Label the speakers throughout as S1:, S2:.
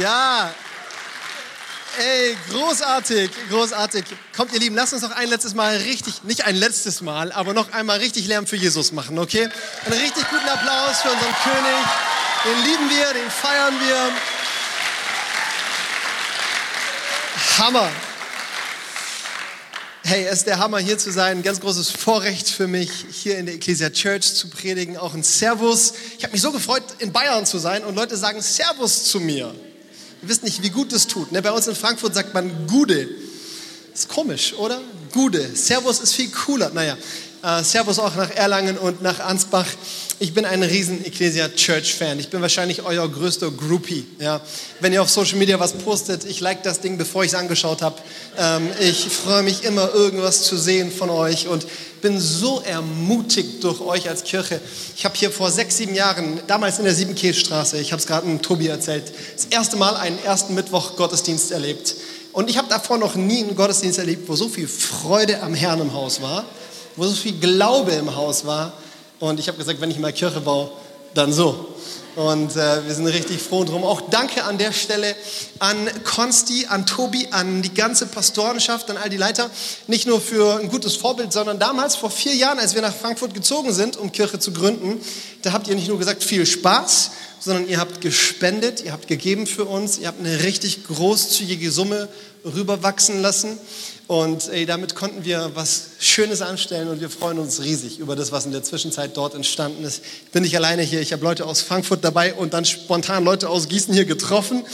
S1: Ja. Ey, großartig, großartig. Kommt ihr Lieben, lasst uns noch ein letztes Mal richtig, nicht ein letztes Mal, aber noch einmal richtig Lärm für Jesus machen, okay? Einen richtig guten Applaus für unseren König. Den lieben wir, den feiern wir. Hammer. Hey, es ist der Hammer, hier zu sein. Ein ganz großes Vorrecht für mich, hier in der Ecclesia Church zu predigen. Auch ein Servus. Ich habe mich so gefreut, in Bayern zu sein und Leute sagen Servus zu mir. Ihr wisst nicht, wie gut das tut. Ne? Bei uns in Frankfurt sagt man Gude. Ist komisch, oder? Gude. Servus ist viel cooler. Naja, äh, Servus auch nach Erlangen und nach Ansbach. Ich bin ein riesen Ecclesia Church Fan. Ich bin wahrscheinlich euer größter Groupie. Ja. Wenn ihr auf Social Media was postet, ich like das Ding, bevor ich es angeschaut habe. Ähm, ich freue mich immer, irgendwas zu sehen von euch und bin so ermutigt durch euch als Kirche. Ich habe hier vor sechs, sieben Jahren, damals in der Siebenkehlstraße, ich habe es gerade Tobi erzählt, das erste Mal einen ersten Mittwoch Gottesdienst erlebt. Und ich habe davor noch nie einen Gottesdienst erlebt, wo so viel Freude am Herrn im Haus war wo so viel Glaube im Haus war. Und ich habe gesagt, wenn ich mal Kirche baue, dann so. Und äh, wir sind richtig froh drum. Auch danke an der Stelle an Konsti, an Tobi, an die ganze Pastorenschaft, an all die Leiter. Nicht nur für ein gutes Vorbild, sondern damals, vor vier Jahren, als wir nach Frankfurt gezogen sind, um Kirche zu gründen, da habt ihr nicht nur gesagt, viel Spaß, sondern ihr habt gespendet, ihr habt gegeben für uns, ihr habt eine richtig großzügige Summe rüberwachsen lassen. Und ey, damit konnten wir was Schönes anstellen und wir freuen uns riesig über das, was in der Zwischenzeit dort entstanden ist. Ich bin nicht alleine hier, ich habe Leute aus Frankfurt dabei und dann spontan Leute aus Gießen hier getroffen.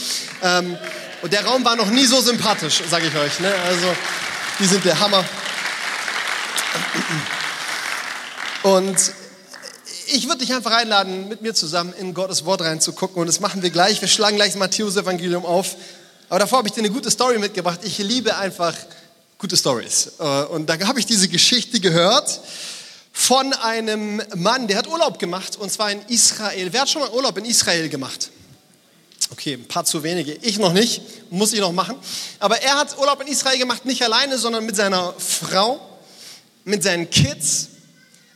S1: Ähm, und der Raum war noch nie so sympathisch, sage ich euch. Ne? Also, die sind der Hammer. Und ich würde dich einfach einladen, mit mir zusammen in Gottes Wort reinzugucken. Und das machen wir gleich. Wir schlagen gleich das Matthäus-Evangelium auf. Aber davor habe ich dir eine gute Story mitgebracht. Ich liebe einfach gute Stories. Äh, und da habe ich diese Geschichte gehört von einem Mann, der hat Urlaub gemacht und zwar in Israel. Wer hat schon mal Urlaub in Israel gemacht? Okay, ein paar zu wenige. Ich noch nicht, muss ich noch machen. Aber er hat Urlaub in Israel gemacht, nicht alleine, sondern mit seiner Frau, mit seinen Kids,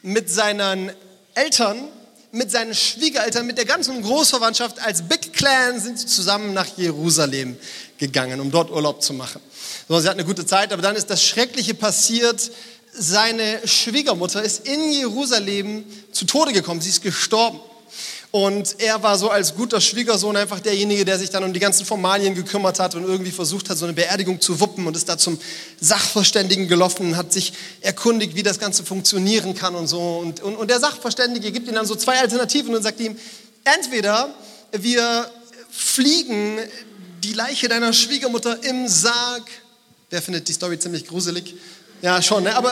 S1: mit seinen Eltern, mit seinen Schwiegereltern, mit der ganzen Großverwandtschaft. Als Big Clan sind sie zusammen nach Jerusalem gegangen, um dort Urlaub zu machen. So, sie hat eine gute Zeit, aber dann ist das Schreckliche passiert. Seine Schwiegermutter ist in Jerusalem zu Tode gekommen. Sie ist gestorben. Und er war so als guter Schwiegersohn einfach derjenige, der sich dann um die ganzen Formalien gekümmert hat und irgendwie versucht hat, so eine Beerdigung zu wuppen und ist da zum Sachverständigen gelaufen, hat sich erkundigt, wie das Ganze funktionieren kann und so. Und, und, und der Sachverständige gibt ihm dann so zwei Alternativen und sagt ihm, entweder wir fliegen die Leiche deiner Schwiegermutter im Sarg. Wer findet die Story ziemlich gruselig? Ja, schon, ne? aber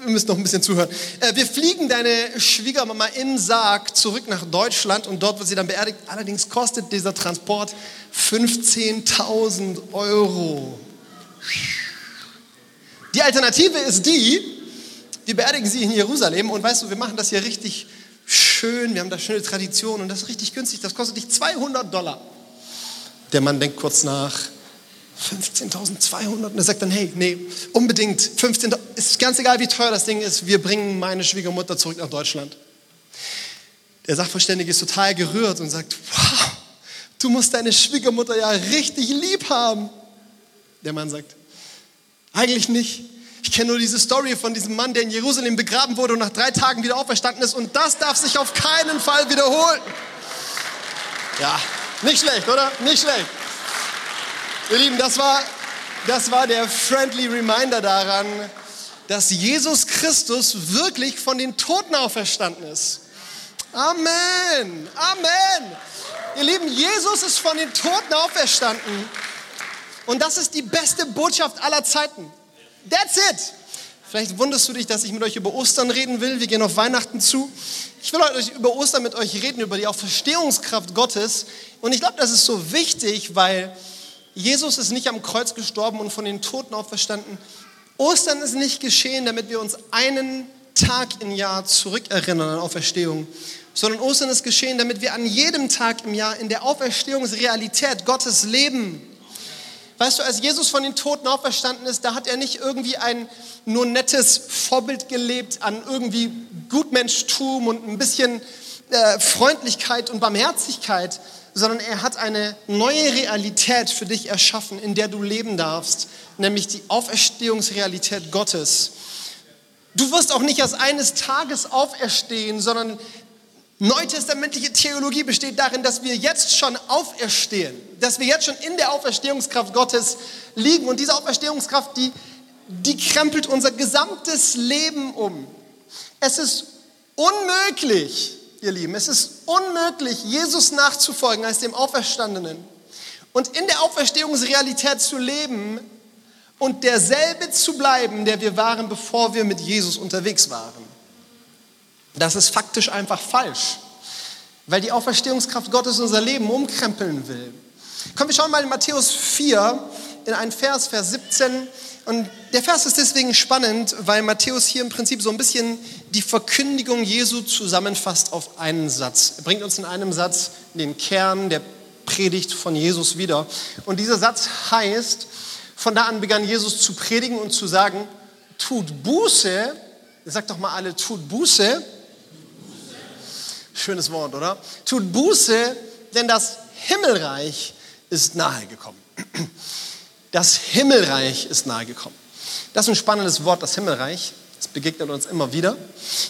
S1: wir müssen noch ein bisschen zuhören. Äh, wir fliegen deine Schwiegermama im Sarg zurück nach Deutschland und dort wird sie dann beerdigt. Allerdings kostet dieser Transport 15.000 Euro. Die Alternative ist die, wir beerdigen sie in Jerusalem und weißt du, wir machen das hier richtig schön, wir haben da schöne Tradition und das ist richtig günstig, das kostet dich 200 Dollar. Der Mann denkt kurz nach. 15.200 und er sagt dann, hey, nee, unbedingt 15, ist ganz egal, wie teuer das Ding ist, wir bringen meine Schwiegermutter zurück nach Deutschland. Der Sachverständige ist total gerührt und sagt, wow, du musst deine Schwiegermutter ja richtig lieb haben. Der Mann sagt, eigentlich nicht. Ich kenne nur diese Story von diesem Mann, der in Jerusalem begraben wurde und nach drei Tagen wieder auferstanden ist und das darf sich auf keinen Fall wiederholen. Ja, nicht schlecht, oder? Nicht schlecht. Ihr Lieben, das war, das war der friendly Reminder daran, dass Jesus Christus wirklich von den Toten auferstanden ist. Amen. Amen. Ihr Lieben, Jesus ist von den Toten auferstanden. Und das ist die beste Botschaft aller Zeiten. That's it. Vielleicht wunderst du dich, dass ich mit euch über Ostern reden will. Wir gehen auf Weihnachten zu. Ich will heute über Ostern mit euch reden, über die Auferstehungskraft Gottes. Und ich glaube, das ist so wichtig, weil Jesus ist nicht am Kreuz gestorben und von den Toten auferstanden. Ostern ist nicht geschehen, damit wir uns einen Tag im Jahr zurückerinnern an Auferstehung, sondern Ostern ist geschehen, damit wir an jedem Tag im Jahr in der Auferstehungsrealität Gottes leben. Weißt du, als Jesus von den Toten auferstanden ist, da hat er nicht irgendwie ein nur nettes Vorbild gelebt an irgendwie Gutmenschtum und ein bisschen äh, Freundlichkeit und Barmherzigkeit, sondern er hat eine neue Realität für dich erschaffen, in der du leben darfst, nämlich die Auferstehungsrealität Gottes. Du wirst auch nicht erst eines Tages auferstehen, sondern neutestamentliche Theologie besteht darin, dass wir jetzt schon auferstehen, dass wir jetzt schon in der Auferstehungskraft Gottes liegen. Und diese Auferstehungskraft, die, die krempelt unser gesamtes Leben um. Es ist unmöglich, ihr Lieben, es ist unmöglich, Jesus nachzufolgen als dem Auferstandenen und in der Auferstehungsrealität zu leben und derselbe zu bleiben, der wir waren, bevor wir mit Jesus unterwegs waren. Das ist faktisch einfach falsch, weil die Auferstehungskraft Gottes unser Leben umkrempeln will. Kommen wir schauen mal in Matthäus 4 in einen Vers, Vers 17. Und der Vers ist deswegen spannend, weil Matthäus hier im Prinzip so ein bisschen die Verkündigung Jesu zusammenfasst auf einen Satz. Er bringt uns in einem Satz den Kern der Predigt von Jesus wieder. Und dieser Satz heißt, von da an begann Jesus zu predigen und zu sagen, tut Buße, sagt doch mal alle, tut Buße. Schönes Wort, oder? Tut Buße, denn das Himmelreich ist nahe gekommen. Das Himmelreich ist nahe gekommen. Das ist ein spannendes Wort, das Himmelreich. Begegnet uns immer wieder.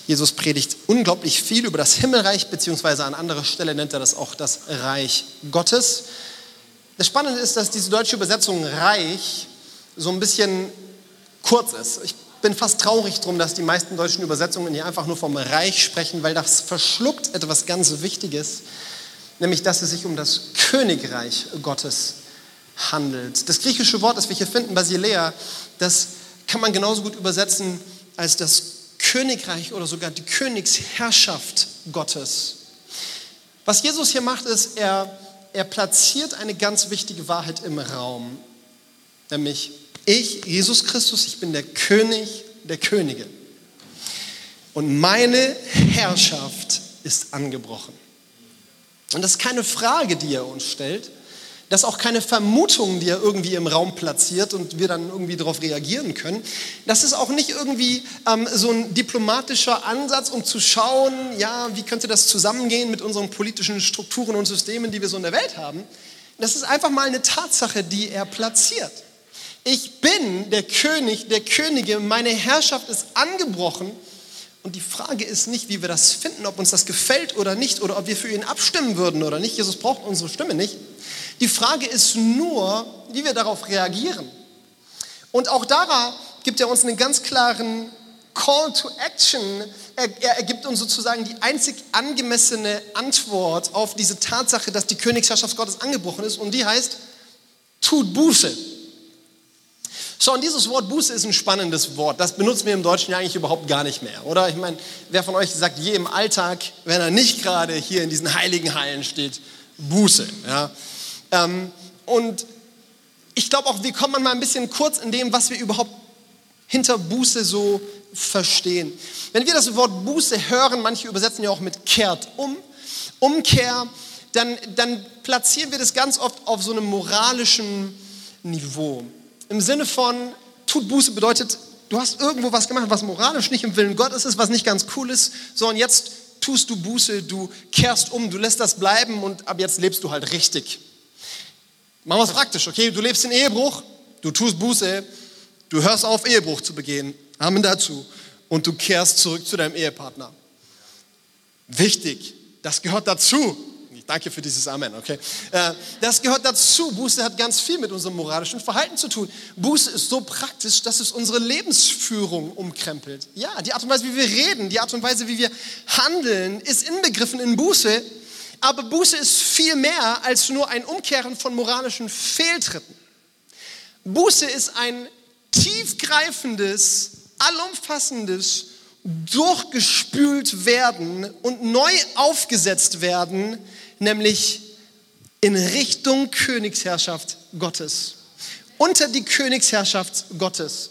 S1: Jesus predigt unglaublich viel über das Himmelreich, beziehungsweise an anderer Stelle nennt er das auch das Reich Gottes. Das Spannende ist, dass diese deutsche Übersetzung Reich so ein bisschen kurz ist. Ich bin fast traurig drum, dass die meisten deutschen Übersetzungen hier einfach nur vom Reich sprechen, weil das verschluckt etwas ganz Wichtiges, nämlich dass es sich um das Königreich Gottes handelt. Das griechische Wort, das wir hier finden, Basilea, das kann man genauso gut übersetzen als das Königreich oder sogar die Königsherrschaft Gottes. Was Jesus hier macht, ist, er er platziert eine ganz wichtige Wahrheit im Raum, nämlich ich, Jesus Christus, ich bin der König der Könige. Und meine Herrschaft ist angebrochen. Und das ist keine Frage, die er uns stellt, das ist auch keine Vermutung, die er irgendwie im Raum platziert und wir dann irgendwie darauf reagieren können. Das ist auch nicht irgendwie ähm, so ein diplomatischer Ansatz, um zu schauen, ja, wie könnte das zusammengehen mit unseren politischen Strukturen und Systemen, die wir so in der Welt haben. Das ist einfach mal eine Tatsache, die er platziert. Ich bin der König der Könige, meine Herrschaft ist angebrochen. Und die Frage ist nicht, wie wir das finden, ob uns das gefällt oder nicht, oder ob wir für ihn abstimmen würden oder nicht. Jesus braucht unsere Stimme nicht. Die Frage ist nur, wie wir darauf reagieren. Und auch da gibt er uns einen ganz klaren Call to Action. Er, er, er gibt uns sozusagen die einzig angemessene Antwort auf diese Tatsache, dass die Königsherrschaft Gottes angebrochen ist. Und die heißt, tut Buße. So, und dieses Wort Buße ist ein spannendes Wort. Das benutzen wir im Deutschen ja eigentlich überhaupt gar nicht mehr, oder? Ich meine, wer von euch sagt je im Alltag, wenn er nicht gerade hier in diesen heiligen Hallen steht, Buße, ja? Ähm, und ich glaube auch, wir kommen mal ein bisschen kurz in dem, was wir überhaupt hinter Buße so verstehen. Wenn wir das Wort Buße hören, manche übersetzen ja auch mit kehrt um, Umkehr, dann, dann platzieren wir das ganz oft auf so einem moralischen Niveau. Im Sinne von, tut Buße bedeutet, du hast irgendwo was gemacht, was moralisch nicht im Willen Gottes ist, was nicht ganz cool ist, so und jetzt tust du Buße, du kehrst um, du lässt das bleiben und ab jetzt lebst du halt richtig. Machen wir es praktisch, okay? Du lebst in Ehebruch, du tust Buße, du hörst auf, Ehebruch zu begehen. Amen dazu. Und du kehrst zurück zu deinem Ehepartner. Wichtig, das gehört dazu. Danke für dieses Amen, okay? Äh, das gehört dazu. Buße hat ganz viel mit unserem moralischen Verhalten zu tun. Buße ist so praktisch, dass es unsere Lebensführung umkrempelt. Ja, die Art und Weise, wie wir reden, die Art und Weise, wie wir handeln, ist inbegriffen in Buße. Aber Buße ist viel mehr als nur ein Umkehren von moralischen Fehltritten. Buße ist ein tiefgreifendes, allumfassendes, durchgespült werden und neu aufgesetzt werden, nämlich in Richtung Königsherrschaft Gottes. Unter die Königsherrschaft Gottes.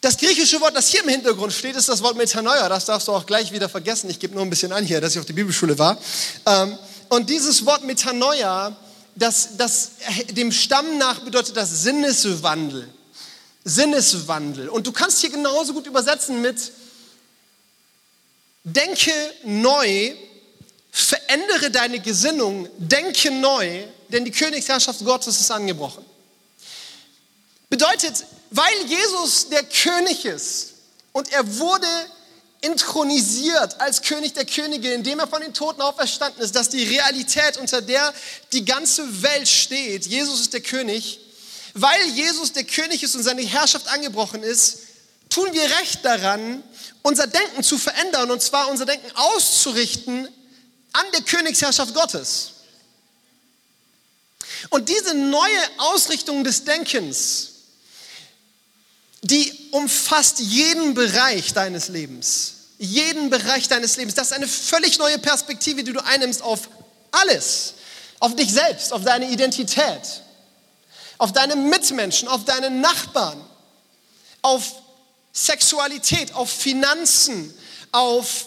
S1: Das griechische Wort, das hier im Hintergrund steht, ist das Wort Metanoia. Das darfst du auch gleich wieder vergessen. Ich gebe nur ein bisschen an hier, dass ich auf der Bibelschule war. Ähm, und dieses Wort Metanoia, das, das dem Stamm nach bedeutet das Sinneswandel. Sinneswandel. Und du kannst hier genauso gut übersetzen mit denke neu verändere deine Gesinnung, denke neu, denn die Königsherrschaft Gottes ist angebrochen. Bedeutet, weil Jesus der König ist und er wurde intronisiert als König der Könige, indem er von den Toten auferstanden ist, dass die Realität, unter der die ganze Welt steht, Jesus ist der König, weil Jesus der König ist und seine Herrschaft angebrochen ist, tun wir recht daran, unser Denken zu verändern und zwar unser Denken auszurichten an der Königsherrschaft Gottes. Und diese neue Ausrichtung des Denkens, die umfasst jeden Bereich deines Lebens. Jeden Bereich deines Lebens. Das ist eine völlig neue Perspektive, die du einnimmst auf alles. Auf dich selbst, auf deine Identität, auf deine Mitmenschen, auf deine Nachbarn, auf Sexualität, auf Finanzen, auf,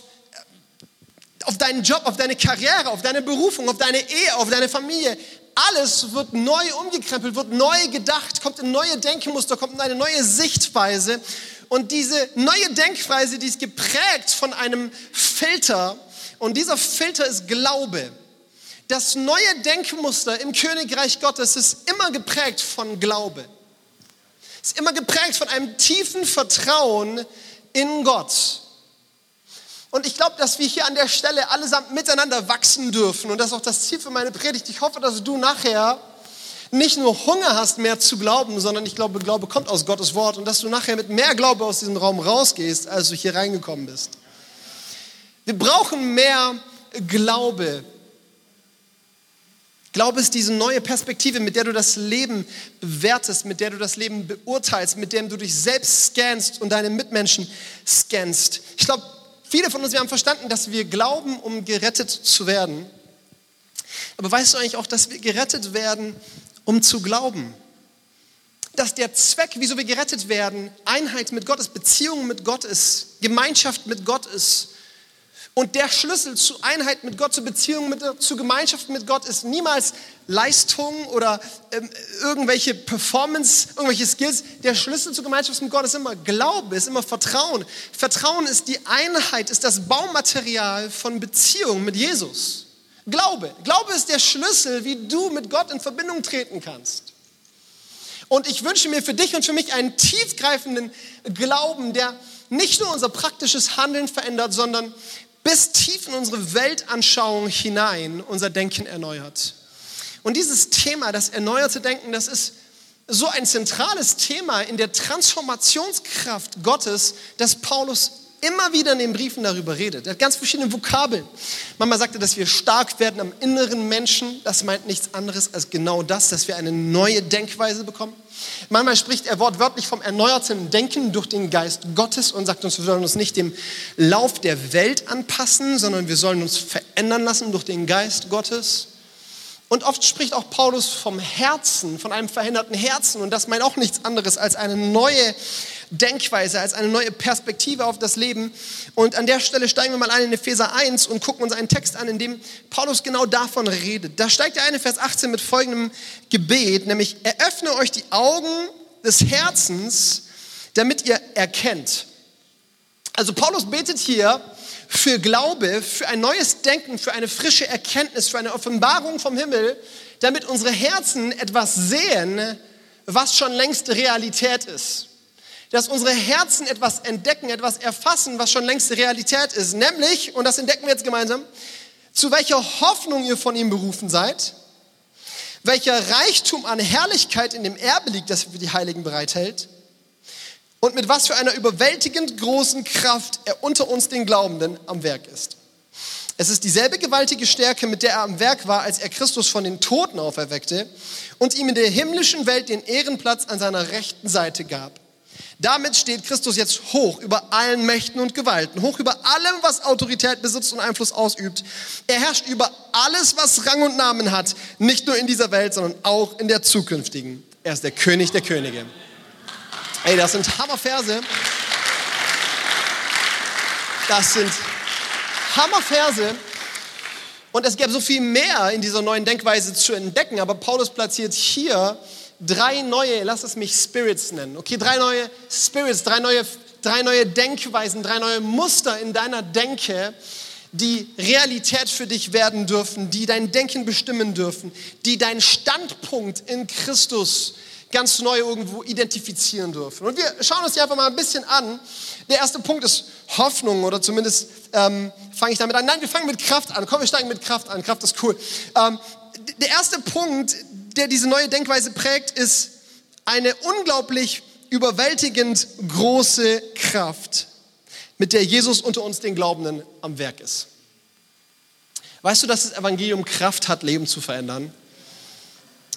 S1: auf deinen Job, auf deine Karriere, auf deine Berufung, auf deine Ehe, auf deine Familie. Alles wird neu umgekrempelt, wird neu gedacht, kommt in neue Denkmuster, kommt in eine neue Sichtweise. Und diese neue Denkweise, die ist geprägt von einem Filter. Und dieser Filter ist Glaube. Das neue Denkmuster im Königreich Gottes ist immer geprägt von Glaube. Ist immer geprägt von einem tiefen Vertrauen in Gott. Und ich glaube, dass wir hier an der Stelle allesamt miteinander wachsen dürfen. Und das ist auch das Ziel für meine Predigt. Ich hoffe, dass du nachher nicht nur Hunger hast, mehr zu glauben, sondern ich glaube, Glaube kommt aus Gottes Wort und dass du nachher mit mehr Glaube aus diesem Raum rausgehst, als du hier reingekommen bist. Wir brauchen mehr Glaube. Glaube ist diese neue Perspektive, mit der du das Leben bewertest, mit der du das Leben beurteilst, mit der du dich selbst scannst und deine Mitmenschen scannst. Ich glaube, viele von uns, wir haben verstanden, dass wir glauben, um gerettet zu werden. Aber weißt du eigentlich auch, dass wir gerettet werden, um zu glauben? Dass der Zweck, wieso wir gerettet werden, Einheit mit Gott ist, Beziehung mit Gott ist, Gemeinschaft mit Gott ist. Und der Schlüssel zu Einheit mit Gott, zu Beziehung mit, zu Gemeinschaft mit Gott ist niemals Leistung oder ähm, irgendwelche Performance, irgendwelche Skills. Der Schlüssel zur Gemeinschaft mit Gott ist immer Glaube, ist immer Vertrauen. Vertrauen ist die Einheit, ist das Baumaterial von Beziehung mit Jesus. Glaube. Glaube ist der Schlüssel, wie du mit Gott in Verbindung treten kannst. Und ich wünsche mir für dich und für mich einen tiefgreifenden Glauben, der nicht nur unser praktisches Handeln verändert, sondern bis tief in unsere Weltanschauung hinein unser Denken erneuert. Und dieses Thema, das erneuerte Denken, das ist so ein zentrales Thema in der Transformationskraft Gottes, dass Paulus immer wieder in den Briefen darüber redet. Er hat ganz verschiedene Vokabeln. Manchmal sagt er, dass wir stark werden am inneren Menschen. Das meint nichts anderes als genau das, dass wir eine neue Denkweise bekommen. Manchmal spricht er wortwörtlich vom erneuerten Denken durch den Geist Gottes und sagt uns, wir sollen uns nicht dem Lauf der Welt anpassen, sondern wir sollen uns verändern lassen durch den Geist Gottes. Und oft spricht auch Paulus vom Herzen, von einem veränderten Herzen. Und das meint auch nichts anderes als eine neue Denkweise, als eine neue Perspektive auf das Leben. Und an der Stelle steigen wir mal ein in Epheser 1 und gucken uns einen Text an, in dem Paulus genau davon redet. Da steigt er ein in Vers 18 mit folgendem Gebet, nämlich eröffne euch die Augen des Herzens, damit ihr erkennt. Also Paulus betet hier für Glaube, für ein neues Denken, für eine frische Erkenntnis, für eine Offenbarung vom Himmel, damit unsere Herzen etwas sehen, was schon längst Realität ist dass unsere Herzen etwas entdecken, etwas erfassen, was schon längst Realität ist. Nämlich, und das entdecken wir jetzt gemeinsam, zu welcher Hoffnung ihr von ihm berufen seid, welcher Reichtum an Herrlichkeit in dem Erbe liegt, das für die Heiligen bereithält, und mit was für einer überwältigend großen Kraft er unter uns den Glaubenden am Werk ist. Es ist dieselbe gewaltige Stärke, mit der er am Werk war, als er Christus von den Toten auferweckte und ihm in der himmlischen Welt den Ehrenplatz an seiner rechten Seite gab. Damit steht Christus jetzt hoch über allen Mächten und Gewalten, hoch über allem, was Autorität besitzt und Einfluss ausübt. Er herrscht über alles, was Rang und Namen hat, nicht nur in dieser Welt, sondern auch in der zukünftigen. Er ist der König der Könige. Ey, das sind Hammerverse. Das sind Hammerverse. Und es gäbe so viel mehr in dieser neuen Denkweise zu entdecken, aber Paulus platziert hier drei neue, lass es mich Spirits nennen, okay, drei neue Spirits, drei neue, drei neue Denkweisen, drei neue Muster in deiner Denke, die Realität für dich werden dürfen, die dein Denken bestimmen dürfen, die deinen Standpunkt in Christus ganz neu irgendwo identifizieren dürfen. Und wir schauen uns die einfach mal ein bisschen an. Der erste Punkt ist Hoffnung oder zumindest ähm, fange ich damit an. Nein, wir fangen mit Kraft an. Komm, wir steigen mit Kraft an. Kraft ist cool. Ähm, der erste Punkt, der diese neue Denkweise prägt, ist eine unglaublich überwältigend große Kraft mit der Jesus unter uns den Glaubenden am Werk ist. Weißt du, dass das Evangelium Kraft hat, Leben zu verändern?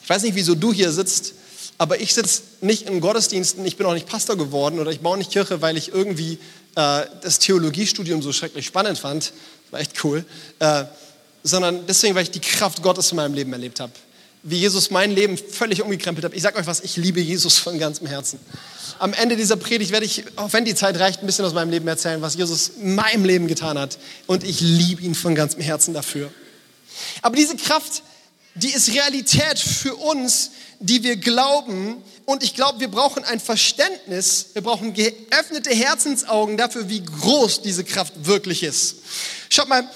S1: Ich weiß nicht, wieso du hier sitzt, aber ich sitze nicht in Gottesdiensten, ich bin auch nicht Pastor geworden oder ich baue nicht Kirche, weil ich irgendwie äh, das Theologiestudium so schrecklich spannend fand. War echt cool. Äh, sondern deswegen, weil ich die Kraft Gottes in meinem Leben erlebt habe wie Jesus mein Leben völlig umgekrempelt hat. Ich sage euch was, ich liebe Jesus von ganzem Herzen. Am Ende dieser Predigt werde ich, auch wenn die Zeit reicht, ein bisschen aus meinem Leben erzählen, was Jesus in meinem Leben getan hat. Und ich liebe ihn von ganzem Herzen dafür. Aber diese Kraft, die ist Realität für uns, die wir glauben. Und ich glaube, wir brauchen ein Verständnis, wir brauchen geöffnete Herzensaugen dafür, wie groß diese Kraft wirklich ist. Schaut mal,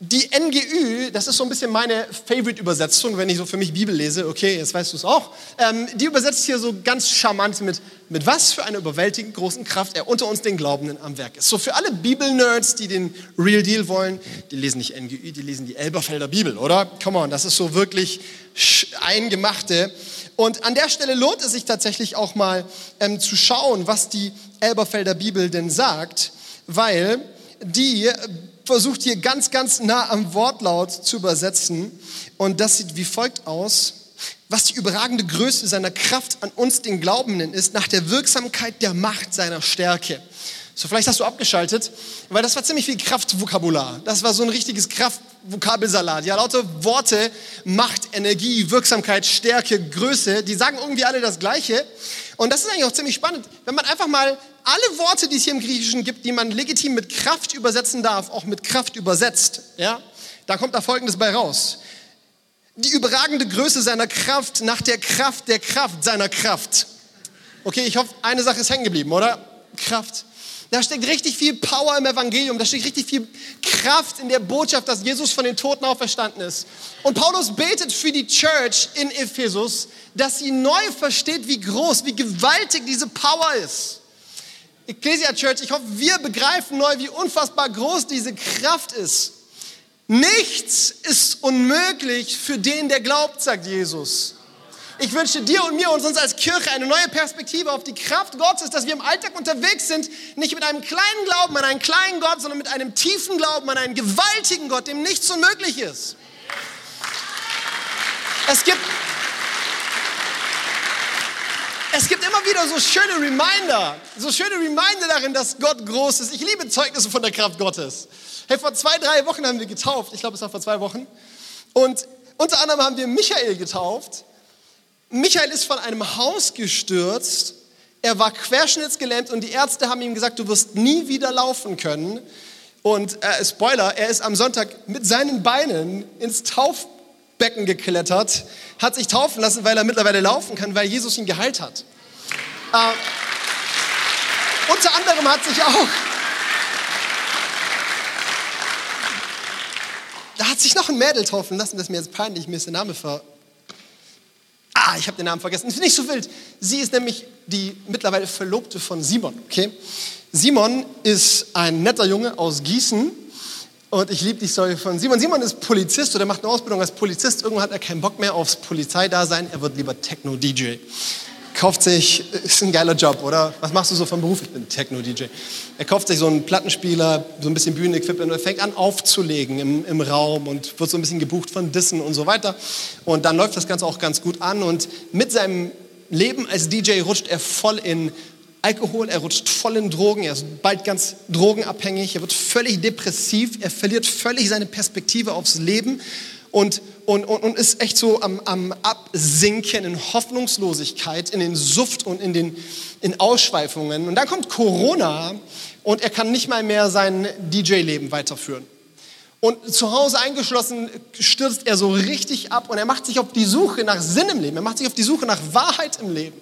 S1: die NGÜ, das ist so ein bisschen meine Favorite-Übersetzung, wenn ich so für mich Bibel lese, okay, jetzt weißt du es auch, ähm, die übersetzt hier so ganz charmant mit, mit was für einer überwältigend großen Kraft er unter uns den Glaubenden am Werk ist. So für alle Bibel-Nerds, die den Real Deal wollen, die lesen nicht NGÜ, die lesen die Elberfelder Bibel, oder? Come on, das ist so wirklich eingemachte. Und an der Stelle lohnt es sich tatsächlich auch mal ähm, zu schauen, was die Elberfelder Bibel denn sagt, weil die versucht hier ganz, ganz nah am Wortlaut zu übersetzen. Und das sieht wie folgt aus. Was die überragende Größe seiner Kraft an uns, den Glaubenden, ist, nach der Wirksamkeit der Macht seiner Stärke. So, vielleicht hast du abgeschaltet, weil das war ziemlich viel Kraftvokabular. Das war so ein richtiges Kraftvokabelsalat. Ja, lauter Worte, Macht, Energie, Wirksamkeit, Stärke, Größe, die sagen irgendwie alle das Gleiche. Und das ist eigentlich auch ziemlich spannend, wenn man einfach mal alle Worte, die es hier im Griechischen gibt, die man legitim mit Kraft übersetzen darf, auch mit Kraft übersetzt. Ja, da kommt da Folgendes bei raus. Die überragende Größe seiner Kraft nach der Kraft der Kraft seiner Kraft. Okay, ich hoffe, eine Sache ist hängen geblieben, oder? Kraft. Da steckt richtig viel Power im Evangelium, da steckt richtig viel Kraft in der Botschaft, dass Jesus von den Toten auferstanden ist. Und Paulus betet für die Church in Ephesus, dass sie neu versteht, wie groß, wie gewaltig diese Power ist. Ecclesia Church, ich hoffe, wir begreifen neu, wie unfassbar groß diese Kraft ist. Nichts ist unmöglich für den, der glaubt, sagt Jesus. Ich wünsche dir und mir und uns als Kirche eine neue Perspektive auf die Kraft Gottes, dass wir im Alltag unterwegs sind, nicht mit einem kleinen Glauben an einen kleinen Gott, sondern mit einem tiefen Glauben an einen gewaltigen Gott, dem nichts unmöglich ist. Es gibt, es gibt immer wieder so schöne Reminder, so schöne Reminder darin, dass Gott groß ist. Ich liebe Zeugnisse von der Kraft Gottes. Hey, vor zwei, drei Wochen haben wir getauft. Ich glaube, es war vor zwei Wochen. Und unter anderem haben wir Michael getauft. Michael ist von einem Haus gestürzt. Er war querschnittsgelähmt und die Ärzte haben ihm gesagt, du wirst nie wieder laufen können. Und äh, Spoiler, er ist am Sonntag mit seinen Beinen ins Taufbecken geklettert, hat sich taufen lassen, weil er mittlerweile laufen kann, weil Jesus ihn geheilt hat. Äh, unter anderem hat sich auch da hat sich noch ein Mädel taufen lassen, das ist mir jetzt peinlich, mir ist der Name ver Ah, ich habe den Namen vergessen. Ist nicht so wild. Sie ist nämlich die mittlerweile Verlobte von Simon. Okay? Simon ist ein netter Junge aus Gießen. Und ich liebe die Story von Simon. Simon ist Polizist oder macht eine Ausbildung als Polizist. Irgendwann hat er keinen Bock mehr aufs Polizeidasein. Er wird lieber Techno-DJ kauft sich, ist ein geiler Job, oder? Was machst du so vom Beruf? Ich bin Techno-DJ. Er kauft sich so einen Plattenspieler, so ein bisschen Bühnenequipment und fängt an aufzulegen im, im Raum und wird so ein bisschen gebucht von Dissen und so weiter. Und dann läuft das Ganze auch ganz gut an und mit seinem Leben als DJ rutscht er voll in Alkohol, er rutscht voll in Drogen, er ist bald ganz drogenabhängig, er wird völlig depressiv, er verliert völlig seine Perspektive aufs Leben und, und, und, und ist echt so am, am Absinken in Hoffnungslosigkeit, in den Suft und in den in Ausschweifungen. Und dann kommt Corona und er kann nicht mal mehr sein DJ-Leben weiterführen. Und zu Hause eingeschlossen stürzt er so richtig ab und er macht sich auf die Suche nach Sinn im Leben, er macht sich auf die Suche nach Wahrheit im Leben.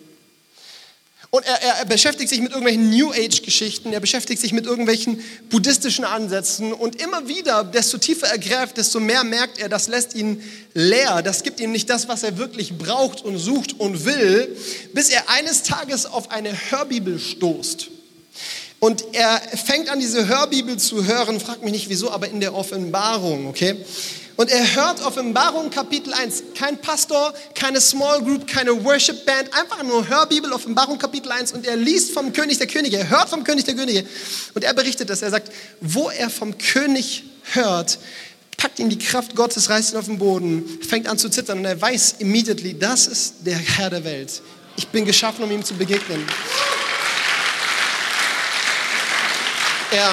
S1: Und er, er, beschäftigt sich mit irgendwelchen New Age-Geschichten, er beschäftigt sich mit irgendwelchen buddhistischen Ansätzen und immer wieder, desto tiefer er greift, desto mehr merkt er, das lässt ihn leer, das gibt ihm nicht das, was er wirklich braucht und sucht und will, bis er eines Tages auf eine Hörbibel stoßt. Und er fängt an, diese Hörbibel zu hören, fragt mich nicht wieso, aber in der Offenbarung, okay? Und er hört Offenbarung Kapitel 1. Kein Pastor, keine Small Group, keine Worship Band, einfach nur Hörbibel, Offenbarung Kapitel 1. Und er liest vom König der Könige, er hört vom König der Könige. Und er berichtet das. Er sagt, wo er vom König hört, packt ihn die Kraft Gottes, reißt ihn auf den Boden, fängt an zu zittern und er weiß immediately, das ist der Herr der Welt. Ich bin geschaffen, um ihm zu begegnen. Er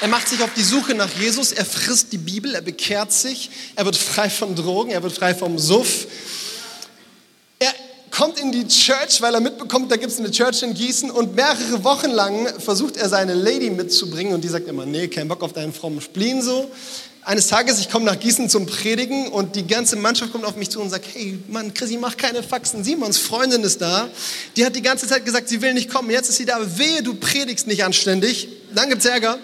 S1: er macht sich auf die Suche nach Jesus, er frisst die Bibel, er bekehrt sich, er wird frei von Drogen, er wird frei vom Suff. Er kommt in die Church, weil er mitbekommt, da gibt es eine Church in Gießen und mehrere Wochen lang versucht er seine Lady mitzubringen und die sagt immer, nee, kein Bock auf deinen frommen Spleen so. Eines Tages, ich komme nach Gießen zum Predigen und die ganze Mannschaft kommt auf mich zu und sagt, hey Mann, Chrissy, mach keine Faxen. Simons Freundin ist da. Die hat die ganze Zeit gesagt, sie will nicht kommen. Jetzt ist sie da, wehe, du predigst nicht anständig. Dann gibt's Ärger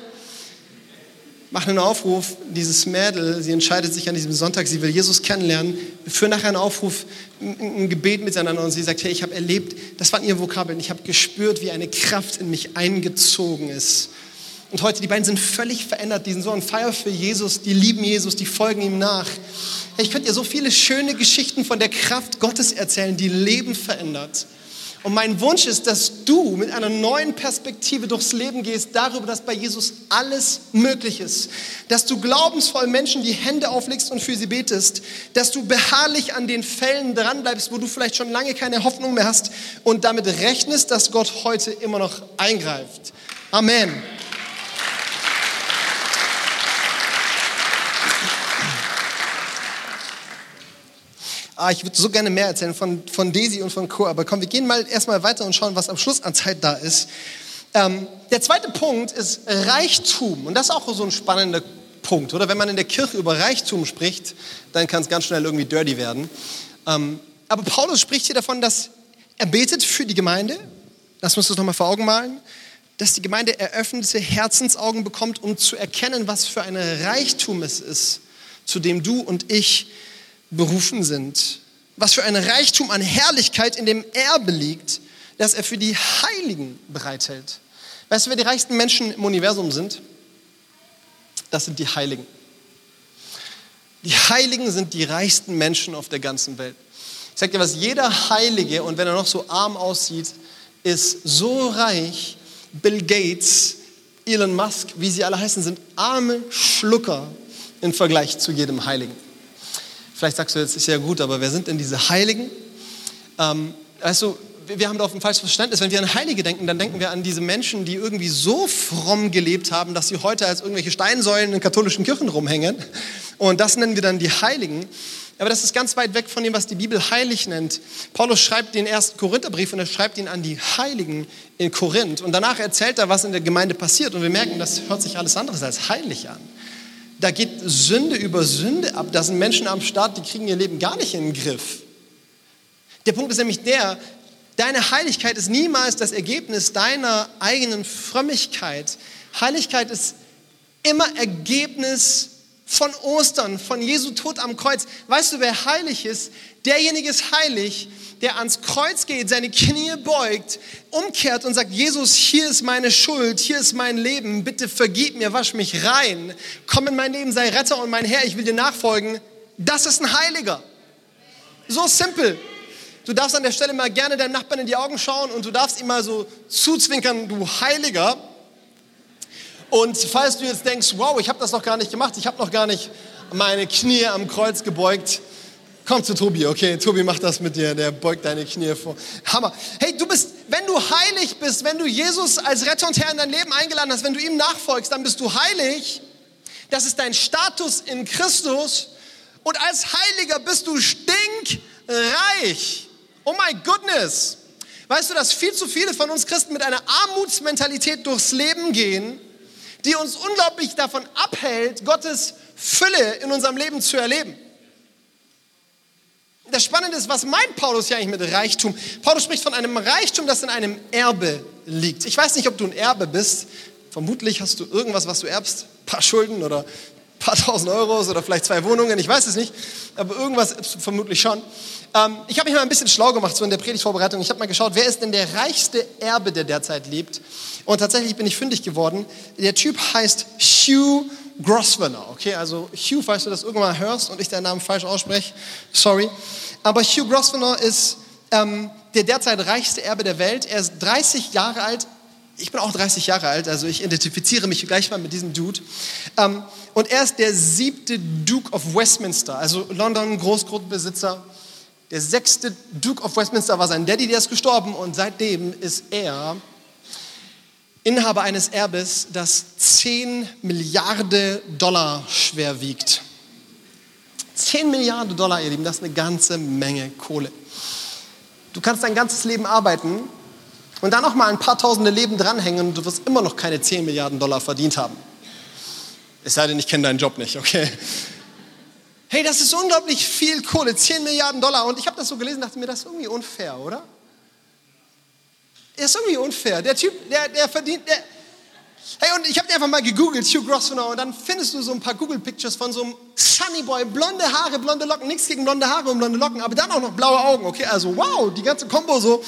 S1: machen einen Aufruf, dieses Mädel, sie entscheidet sich an diesem Sonntag, sie will Jesus kennenlernen, führen nachher einen Aufruf, ein Gebet miteinander und sie sagt, hey, ich habe erlebt, das waren ihre Vokabeln, ich habe gespürt, wie eine Kraft in mich eingezogen ist. Und heute, die beiden sind völlig verändert, die sind so ein Feier für Jesus, die lieben Jesus, die folgen ihm nach. Hey, ich könnte dir so viele schöne Geschichten von der Kraft Gottes erzählen, die Leben verändert. Und mein Wunsch ist, dass du mit einer neuen Perspektive durchs Leben gehst, darüber, dass bei Jesus alles möglich ist. Dass du glaubensvoll Menschen die Hände auflegst und für sie betest. Dass du beharrlich an den Fällen dranbleibst, wo du vielleicht schon lange keine Hoffnung mehr hast und damit rechnest, dass Gott heute immer noch eingreift. Amen. Ah, ich würde so gerne mehr erzählen von, von Daisy und von Co. Aber komm, wir gehen mal erstmal weiter und schauen, was am Schluss an Zeit da ist. Ähm, der zweite Punkt ist Reichtum. Und das ist auch so ein spannender Punkt, oder? Wenn man in der Kirche über Reichtum spricht, dann kann es ganz schnell irgendwie dirty werden. Ähm, aber Paulus spricht hier davon, dass er betet für die Gemeinde. Lass uns das nochmal vor Augen malen. Dass die Gemeinde eröffnete Herzensaugen bekommt, um zu erkennen, was für ein Reichtum es ist, zu dem du und ich berufen sind. Was für ein Reichtum an Herrlichkeit in dem Erbe liegt, das er für die Heiligen bereithält. Weißt du, wer die reichsten Menschen im Universum sind? Das sind die Heiligen. Die Heiligen sind die reichsten Menschen auf der ganzen Welt. Ich sage dir was, jeder Heilige, und wenn er noch so arm aussieht, ist so reich. Bill Gates, Elon Musk, wie sie alle heißen, sind arme Schlucker im Vergleich zu jedem Heiligen. Vielleicht sagst du jetzt, ist ja gut, aber wer sind denn diese Heiligen? Ähm, weißt du, wir haben da auf ein falsches Verständnis. Wenn wir an Heilige denken, dann denken wir an diese Menschen, die irgendwie so fromm gelebt haben, dass sie heute als irgendwelche Steinsäulen in katholischen Kirchen rumhängen. Und das nennen wir dann die Heiligen. Aber das ist ganz weit weg von dem, was die Bibel heilig nennt. Paulus schreibt den ersten Korintherbrief und er schreibt ihn an die Heiligen in Korinth. Und danach erzählt er, was in der Gemeinde passiert. Und wir merken, das hört sich alles anderes als heilig an da geht Sünde über Sünde ab. Da sind Menschen am Start, die kriegen ihr Leben gar nicht in den Griff. Der Punkt ist nämlich der, deine Heiligkeit ist niemals das Ergebnis deiner eigenen Frömmigkeit. Heiligkeit ist immer Ergebnis von Ostern, von Jesu Tod am Kreuz. Weißt du, wer heilig ist? Derjenige ist heilig, der ans Kreuz geht, seine Knie beugt, umkehrt und sagt, Jesus, hier ist meine Schuld, hier ist mein Leben, bitte vergib mir, wasch mich rein, komm in mein Leben, sei Retter und mein Herr, ich will dir nachfolgen. Das ist ein Heiliger. So simpel. Du darfst an der Stelle mal gerne deinem Nachbarn in die Augen schauen und du darfst ihm mal so zuzwinkern, du Heiliger. Und falls du jetzt denkst, wow, ich habe das noch gar nicht gemacht, ich habe noch gar nicht meine Knie am Kreuz gebeugt, Komm zu Tobi, okay? Tobi macht das mit dir, der beugt deine Knie vor. Hammer. Hey, du bist, wenn du heilig bist, wenn du Jesus als Retter und Herr in dein Leben eingeladen hast, wenn du ihm nachfolgst, dann bist du heilig. Das ist dein Status in Christus. Und als Heiliger bist du stinkreich. Oh my goodness. Weißt du, dass viel zu viele von uns Christen mit einer Armutsmentalität durchs Leben gehen, die uns unglaublich davon abhält, Gottes Fülle in unserem Leben zu erleben. Das Spannende ist, was meint Paulus ja eigentlich mit Reichtum? Paulus spricht von einem Reichtum, das in einem Erbe liegt. Ich weiß nicht, ob du ein Erbe bist. Vermutlich hast du irgendwas, was du erbst. Ein paar Schulden oder ein paar tausend Euros oder vielleicht zwei Wohnungen. Ich weiß es nicht. Aber irgendwas vermutlich schon. Ähm, ich habe mich mal ein bisschen schlau gemacht, so in der Predigtvorbereitung. Ich habe mal geschaut, wer ist denn der reichste Erbe, der derzeit lebt. Und tatsächlich bin ich fündig geworden. Der Typ heißt Hugh Grosvenor. Okay, also Hugh, falls du das irgendwann hörst und ich deinen Namen falsch ausspreche, sorry. Aber Hugh Grosvenor ist ähm, der derzeit reichste Erbe der Welt. Er ist 30 Jahre alt. Ich bin auch 30 Jahre alt, also ich identifiziere mich gleich mal mit diesem Dude. Ähm, und er ist der siebte Duke of Westminster, also London Großgrundbesitzer. Der sechste Duke of Westminster war sein Daddy, der ist gestorben und seitdem ist er Inhaber eines Erbes, das 10 Milliarden Dollar schwer wiegt. 10 Milliarden Dollar, ihr Lieben, das ist eine ganze Menge Kohle. Du kannst dein ganzes Leben arbeiten und dann noch mal ein paar tausende Leben dranhängen und du wirst immer noch keine 10 Milliarden Dollar verdient haben. Es sei denn, ich kenne deinen Job nicht, okay? Hey, das ist unglaublich viel Kohle, 10 Milliarden Dollar. Und ich habe das so gelesen, dachte mir, das ist irgendwie unfair, oder? Ist irgendwie unfair. Der Typ, der, der verdient, der, Hey, und ich habe einfach mal gegoogelt, Hugh Grosvenor, und dann findest du so ein paar Google-Pictures von so einem Sunny Boy, blonde Haare, blonde Locken, nichts gegen blonde Haare und blonde Locken, aber dann auch noch blaue Augen, okay, also wow, die ganze Kombo so,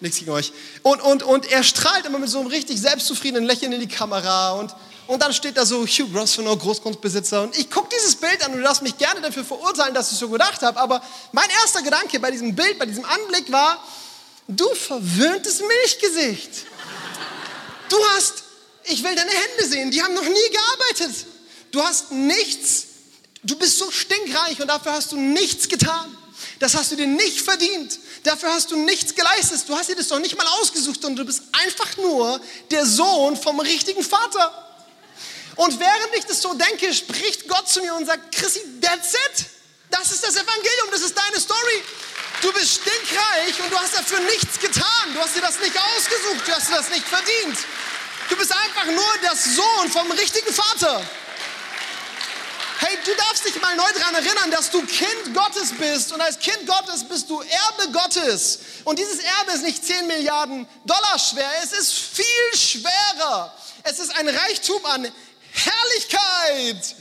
S1: nichts gegen euch. Und, und, und er strahlt immer mit so einem richtig selbstzufriedenen Lächeln in die Kamera und, und dann steht da so Hugh Grosvenor, Großgrundbesitzer, und ich gucke dieses Bild an und du darfst mich gerne dafür verurteilen, dass ich so gedacht habe, aber mein erster Gedanke bei diesem Bild, bei diesem Anblick war, Du verwöhntes Milchgesicht. Du hast, ich will deine Hände sehen, die haben noch nie gearbeitet. Du hast nichts, du bist so stinkreich und dafür hast du nichts getan. Das hast du dir nicht verdient. Dafür hast du nichts geleistet. Du hast dir das doch nicht mal ausgesucht und du bist einfach nur der Sohn vom richtigen Vater. Und während ich das so denke, spricht Gott zu mir und sagt, Chrissy, that's it. Das ist das Evangelium, das ist deine Story. Du bist stinkreich und du hast dafür nichts getan. Du hast dir das nicht ausgesucht, du hast dir das nicht verdient. Du bist einfach nur der Sohn vom richtigen Vater. Hey, du darfst dich mal neu daran erinnern, dass du Kind Gottes bist. Und als Kind Gottes bist du Erbe Gottes. Und dieses Erbe ist nicht 10 Milliarden Dollar schwer, es ist viel schwerer. Es ist ein Reichtum an Herrlichkeit.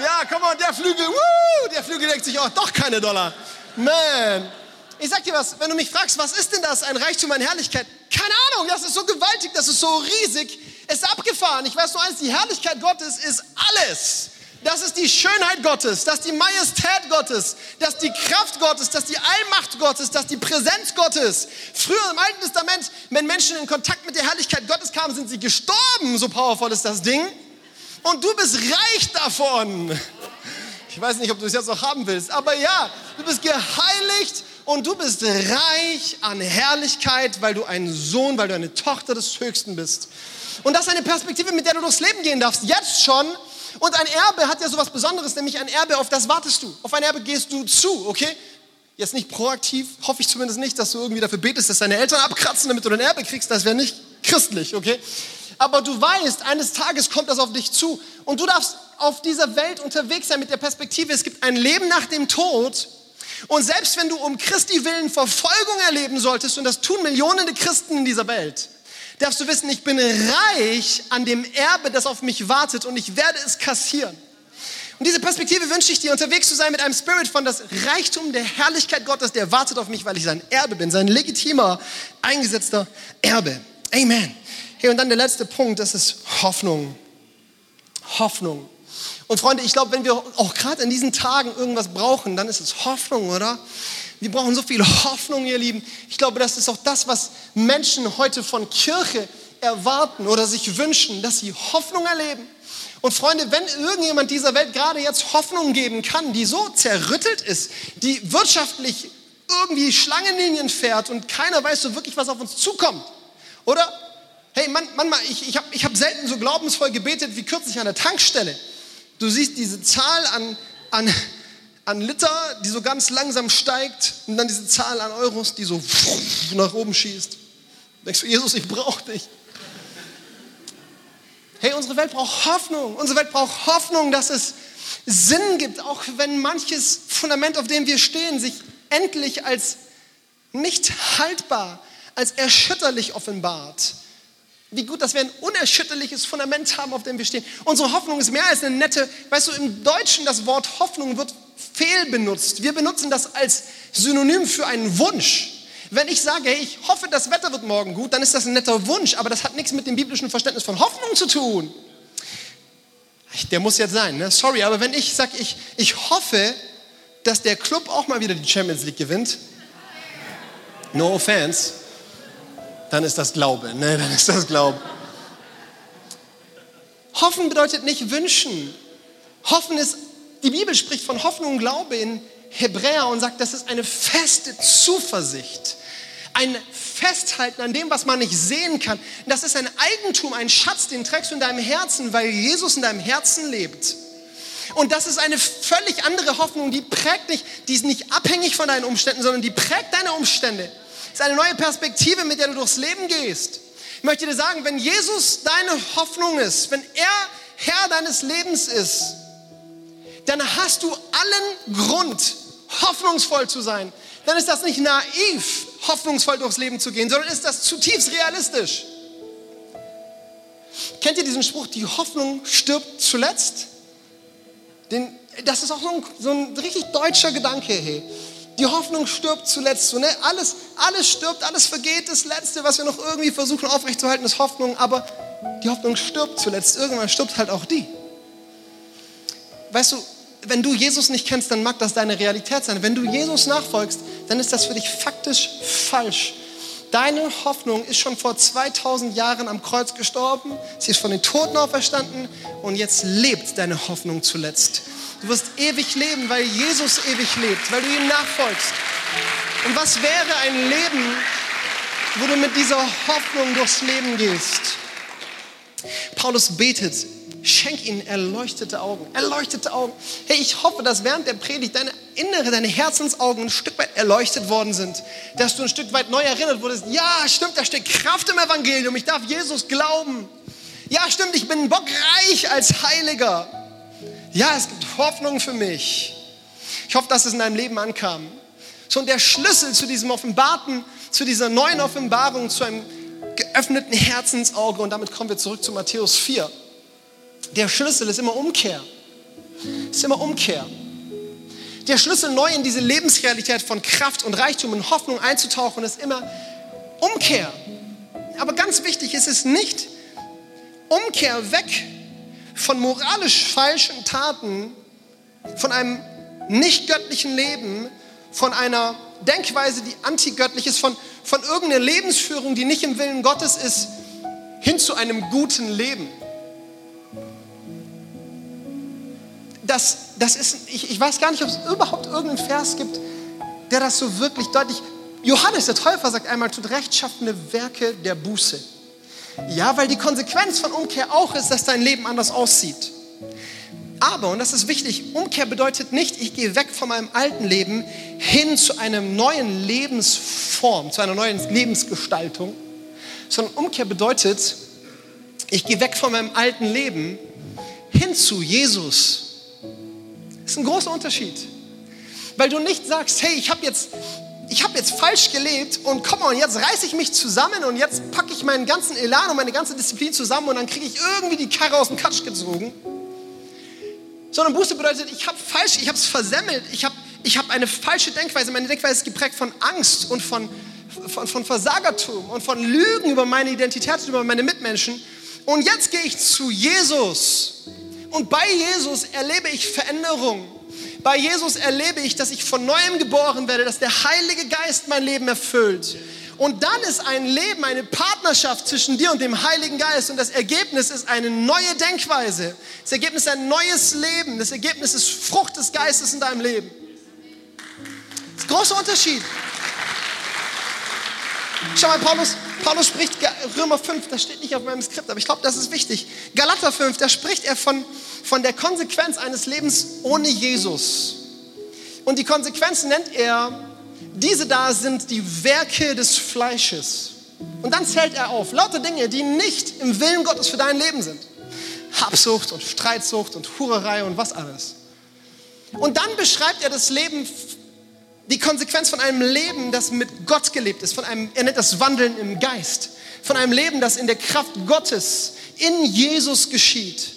S1: Ja, komm mal, der Flügel, woo, der Flügel denkt sich auch, doch keine Dollar. Man. Ich sag dir was, wenn du mich fragst, was ist denn das, ein Reichtum an Herrlichkeit? Keine Ahnung, das ist so gewaltig, das ist so riesig, es ist abgefahren. Ich weiß nur eins, die Herrlichkeit Gottes ist alles. Das ist die Schönheit Gottes, das ist die Majestät Gottes, das ist die Kraft Gottes, das ist die Allmacht Gottes, das ist die Präsenz Gottes. Früher im Alten Testament, wenn Menschen in Kontakt mit der Herrlichkeit Gottes kamen, sind sie gestorben, so powerful ist das Ding. Und du bist reich davon. Ich weiß nicht, ob du es jetzt noch haben willst, aber ja, du bist geheiligt und du bist reich an Herrlichkeit, weil du ein Sohn, weil du eine Tochter des Höchsten bist. Und das ist eine Perspektive, mit der du durchs Leben gehen darfst, jetzt schon. Und ein Erbe hat ja sowas Besonderes, nämlich ein Erbe, auf das wartest du. Auf ein Erbe gehst du zu, okay? Jetzt nicht proaktiv, hoffe ich zumindest nicht, dass du irgendwie dafür betest, dass deine Eltern abkratzen, damit du ein Erbe kriegst. Das wäre nicht christlich, okay? Aber du weißt, eines Tages kommt das auf dich zu. Und du darfst auf dieser Welt unterwegs sein mit der Perspektive, es gibt ein Leben nach dem Tod. Und selbst wenn du um Christi willen Verfolgung erleben solltest, und das tun Millionen Christen in dieser Welt, darfst du wissen, ich bin reich an dem Erbe, das auf mich wartet und ich werde es kassieren. Und diese Perspektive wünsche ich dir, unterwegs zu sein mit einem Spirit von das Reichtum der Herrlichkeit Gottes, der wartet auf mich, weil ich sein Erbe bin, sein legitimer, eingesetzter Erbe. Amen. Hey, und dann der letzte Punkt, das ist Hoffnung. Hoffnung. Und Freunde, ich glaube, wenn wir auch gerade in diesen Tagen irgendwas brauchen, dann ist es Hoffnung, oder? Wir brauchen so viel Hoffnung, ihr Lieben. Ich glaube, das ist auch das, was Menschen heute von Kirche erwarten oder sich wünschen, dass sie Hoffnung erleben. Und Freunde, wenn irgendjemand dieser Welt gerade jetzt Hoffnung geben kann, die so zerrüttelt ist, die wirtschaftlich irgendwie Schlangenlinien fährt und keiner weiß so wirklich, was auf uns zukommt, oder? Hey, man, manchmal, ich, ich habe ich hab selten so glaubensvoll gebetet wie kürzlich an der Tankstelle. Du siehst diese Zahl an, an, an Liter, die so ganz langsam steigt und dann diese Zahl an Euros, die so nach oben schießt. Du denkst du, Jesus, ich brauche dich. Hey, unsere Welt braucht Hoffnung. Unsere Welt braucht Hoffnung, dass es Sinn gibt, auch wenn manches Fundament, auf dem wir stehen, sich endlich als nicht haltbar, als erschütterlich offenbart. Wie gut, dass wir ein unerschütterliches Fundament haben, auf dem wir stehen. Unsere Hoffnung ist mehr als eine nette, weißt du, im Deutschen das Wort Hoffnung wird fehl benutzt. Wir benutzen das als Synonym für einen Wunsch. Wenn ich sage, hey, ich hoffe, das Wetter wird morgen gut, dann ist das ein netter Wunsch, aber das hat nichts mit dem biblischen Verständnis von Hoffnung zu tun. Der muss jetzt sein, ne? sorry, aber wenn ich sage, ich, ich hoffe, dass der Club auch mal wieder die Champions League gewinnt, no offense, dann ist das Glaube, ne? dann ist das Glaube. Hoffen bedeutet nicht wünschen. Hoffen ist, die Bibel spricht von Hoffnung und Glaube in Hebräer und sagt, das ist eine feste Zuversicht. Ein Festhalten an dem, was man nicht sehen kann. Das ist ein Eigentum, ein Schatz, den trägst du in deinem Herzen, weil Jesus in deinem Herzen lebt. Und das ist eine völlig andere Hoffnung, die prägt dich, die ist nicht abhängig von deinen Umständen, sondern die prägt deine Umstände. Ist eine neue Perspektive, mit der du durchs Leben gehst. Ich möchte dir sagen, wenn Jesus deine Hoffnung ist, wenn er Herr deines Lebens ist, dann hast du allen Grund, hoffnungsvoll zu sein. Dann ist das nicht naiv, hoffnungsvoll durchs Leben zu gehen, sondern ist das zutiefst realistisch. Kennt ihr diesen Spruch, die Hoffnung stirbt zuletzt? Den, das ist auch so ein, so ein richtig deutscher Gedanke. Hey. Die Hoffnung stirbt zuletzt. So, ne? alles, alles stirbt, alles vergeht. Das Letzte, was wir noch irgendwie versuchen aufrechtzuerhalten, ist Hoffnung. Aber die Hoffnung stirbt zuletzt. Irgendwann stirbt halt auch die. Weißt du, wenn du Jesus nicht kennst, dann mag das deine Realität sein. Wenn du Jesus nachfolgst, dann ist das für dich faktisch falsch. Deine Hoffnung ist schon vor 2000 Jahren am Kreuz gestorben, sie ist von den Toten auferstanden und jetzt lebt deine Hoffnung zuletzt. Du wirst ewig leben, weil Jesus ewig lebt, weil du ihm nachfolgst. Und was wäre ein Leben, wo du mit dieser Hoffnung durchs Leben gehst? Paulus betet Schenk ihnen erleuchtete Augen. Erleuchtete Augen. Hey, ich hoffe, dass während der Predigt deine innere, deine Herzensaugen ein Stück weit erleuchtet worden sind. Dass du ein Stück weit neu erinnert wurdest. Ja, stimmt, da steckt Kraft im Evangelium. Ich darf Jesus glauben. Ja, stimmt, ich bin bockreich als Heiliger. Ja, es gibt Hoffnung für mich. Ich hoffe, dass es in deinem Leben ankam. So, und der Schlüssel zu diesem offenbarten, zu dieser neuen Offenbarung, zu einem geöffneten Herzensauge, und damit kommen wir zurück zu Matthäus 4 der Schlüssel ist immer Umkehr. Ist immer Umkehr. Der Schlüssel neu in diese Lebensrealität von Kraft und Reichtum und Hoffnung einzutauchen ist immer Umkehr. Aber ganz wichtig ist es nicht Umkehr weg von moralisch falschen Taten, von einem nicht göttlichen Leben, von einer Denkweise, die antigöttlich ist, von, von irgendeiner Lebensführung, die nicht im Willen Gottes ist, hin zu einem guten Leben. Das, das ist, ich, ich weiß gar nicht, ob es überhaupt irgendeinen Vers gibt, der das so wirklich deutlich. Johannes der Täufer sagt einmal, tut rechtschaffene Werke der Buße. Ja, weil die Konsequenz von Umkehr auch ist, dass dein Leben anders aussieht. Aber, und das ist wichtig, Umkehr bedeutet nicht, ich gehe weg von meinem alten Leben hin zu einer neuen Lebensform, zu einer neuen Lebensgestaltung, sondern Umkehr bedeutet, ich gehe weg von meinem alten Leben hin zu Jesus, das ist ein großer Unterschied. Weil du nicht sagst, hey, ich habe jetzt, hab jetzt falsch gelebt und komm mal, jetzt reiße ich mich zusammen und jetzt packe ich meinen ganzen Elan und meine ganze Disziplin zusammen und dann kriege ich irgendwie die Karre aus dem Katsch gezogen. Sondern Buße bedeutet, ich habe falsch, ich habe es versemmelt, ich habe ich hab eine falsche Denkweise. Meine Denkweise ist geprägt von Angst und von, von, von Versagertum und von Lügen über meine Identität und über meine Mitmenschen. Und jetzt gehe ich zu Jesus und bei Jesus erlebe ich Veränderung. Bei Jesus erlebe ich, dass ich von neuem geboren werde, dass der Heilige Geist mein Leben erfüllt. Und dann ist ein Leben, eine Partnerschaft zwischen dir und dem Heiligen Geist. Und das Ergebnis ist eine neue Denkweise. Das Ergebnis ist ein neues Leben. Das Ergebnis ist Frucht des Geistes in deinem Leben. Das ist ein großer Unterschied. Schau mal, Paulus, Paulus spricht Römer 5, das steht nicht auf meinem Skript, aber ich glaube, das ist wichtig. Galater 5, da spricht er von, von der Konsequenz eines Lebens ohne Jesus. Und die Konsequenz nennt er, diese da sind die Werke des Fleisches. Und dann zählt er auf, lauter Dinge, die nicht im Willen Gottes für dein Leben sind. Habsucht und Streitsucht und Hurerei und was alles. Und dann beschreibt er das Leben, die Konsequenz von einem Leben, das mit Gott gelebt ist, von einem, er nennt das Wandeln im Geist, von einem Leben, das in der Kraft Gottes in Jesus geschieht.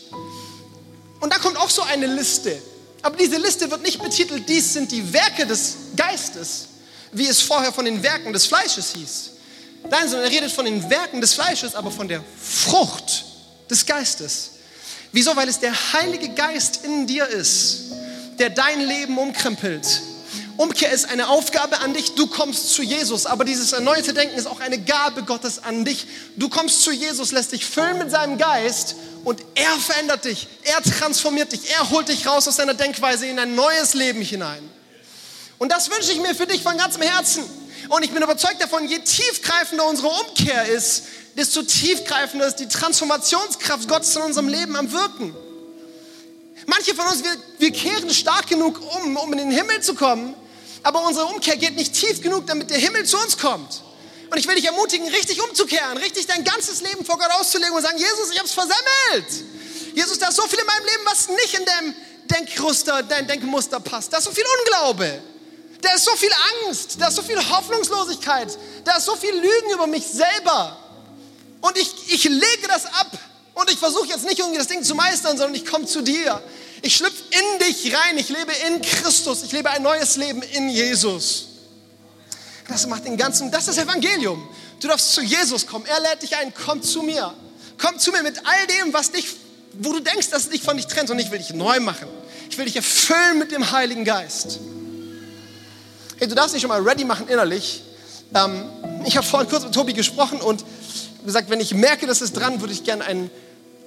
S1: Und da kommt auch so eine Liste. Aber diese Liste wird nicht betitelt, dies sind die Werke des Geistes, wie es vorher von den Werken des Fleisches hieß. Nein, sondern er redet von den Werken des Fleisches, aber von der Frucht des Geistes. Wieso? Weil es der Heilige Geist in dir ist, der dein Leben umkrempelt. Umkehr ist eine Aufgabe an dich, du kommst zu Jesus. Aber dieses erneute Denken ist auch eine Gabe Gottes an dich. Du kommst zu Jesus, lässt dich füllen mit seinem Geist und er verändert dich, er transformiert dich, er holt dich raus aus deiner Denkweise in ein neues Leben hinein. Und das wünsche ich mir für dich von ganzem Herzen. Und ich bin überzeugt davon, je tiefgreifender unsere Umkehr ist, desto tiefgreifender ist die Transformationskraft Gottes in unserem Leben am Wirken. Manche von uns, wir, wir kehren stark genug um, um in den Himmel zu kommen, aber unsere Umkehr geht nicht tief genug, damit der Himmel zu uns kommt. Und ich will dich ermutigen, richtig umzukehren, richtig dein ganzes Leben vor Gott auszulegen und sagen, Jesus, ich habe es versemmelt. Jesus, da ist so viel in meinem Leben, was nicht in deinem Denkmuster, dein Denkmuster passt. Da ist so viel Unglaube. Da ist so viel Angst, da ist so viel Hoffnungslosigkeit, da ist so viel Lügen über mich selber. Und ich, ich lege das ab und ich versuche jetzt nicht irgendwie das Ding zu meistern, sondern ich komme zu dir. Ich schlüpfe in dich rein, ich lebe in Christus, ich lebe ein neues Leben in Jesus. Das macht den ganzen, das ist das Evangelium. Du darfst zu Jesus kommen, er lädt dich ein, komm zu mir. Komm zu mir mit all dem, was dich, wo du denkst, dass es dich von dich trennt und ich will dich neu machen. Ich will dich erfüllen mit dem Heiligen Geist. Hey, du darfst dich schon mal ready machen innerlich. Ähm, ich habe vorhin kurz mit Tobi gesprochen und gesagt, wenn ich merke, das ist dran, würde ich gerne einen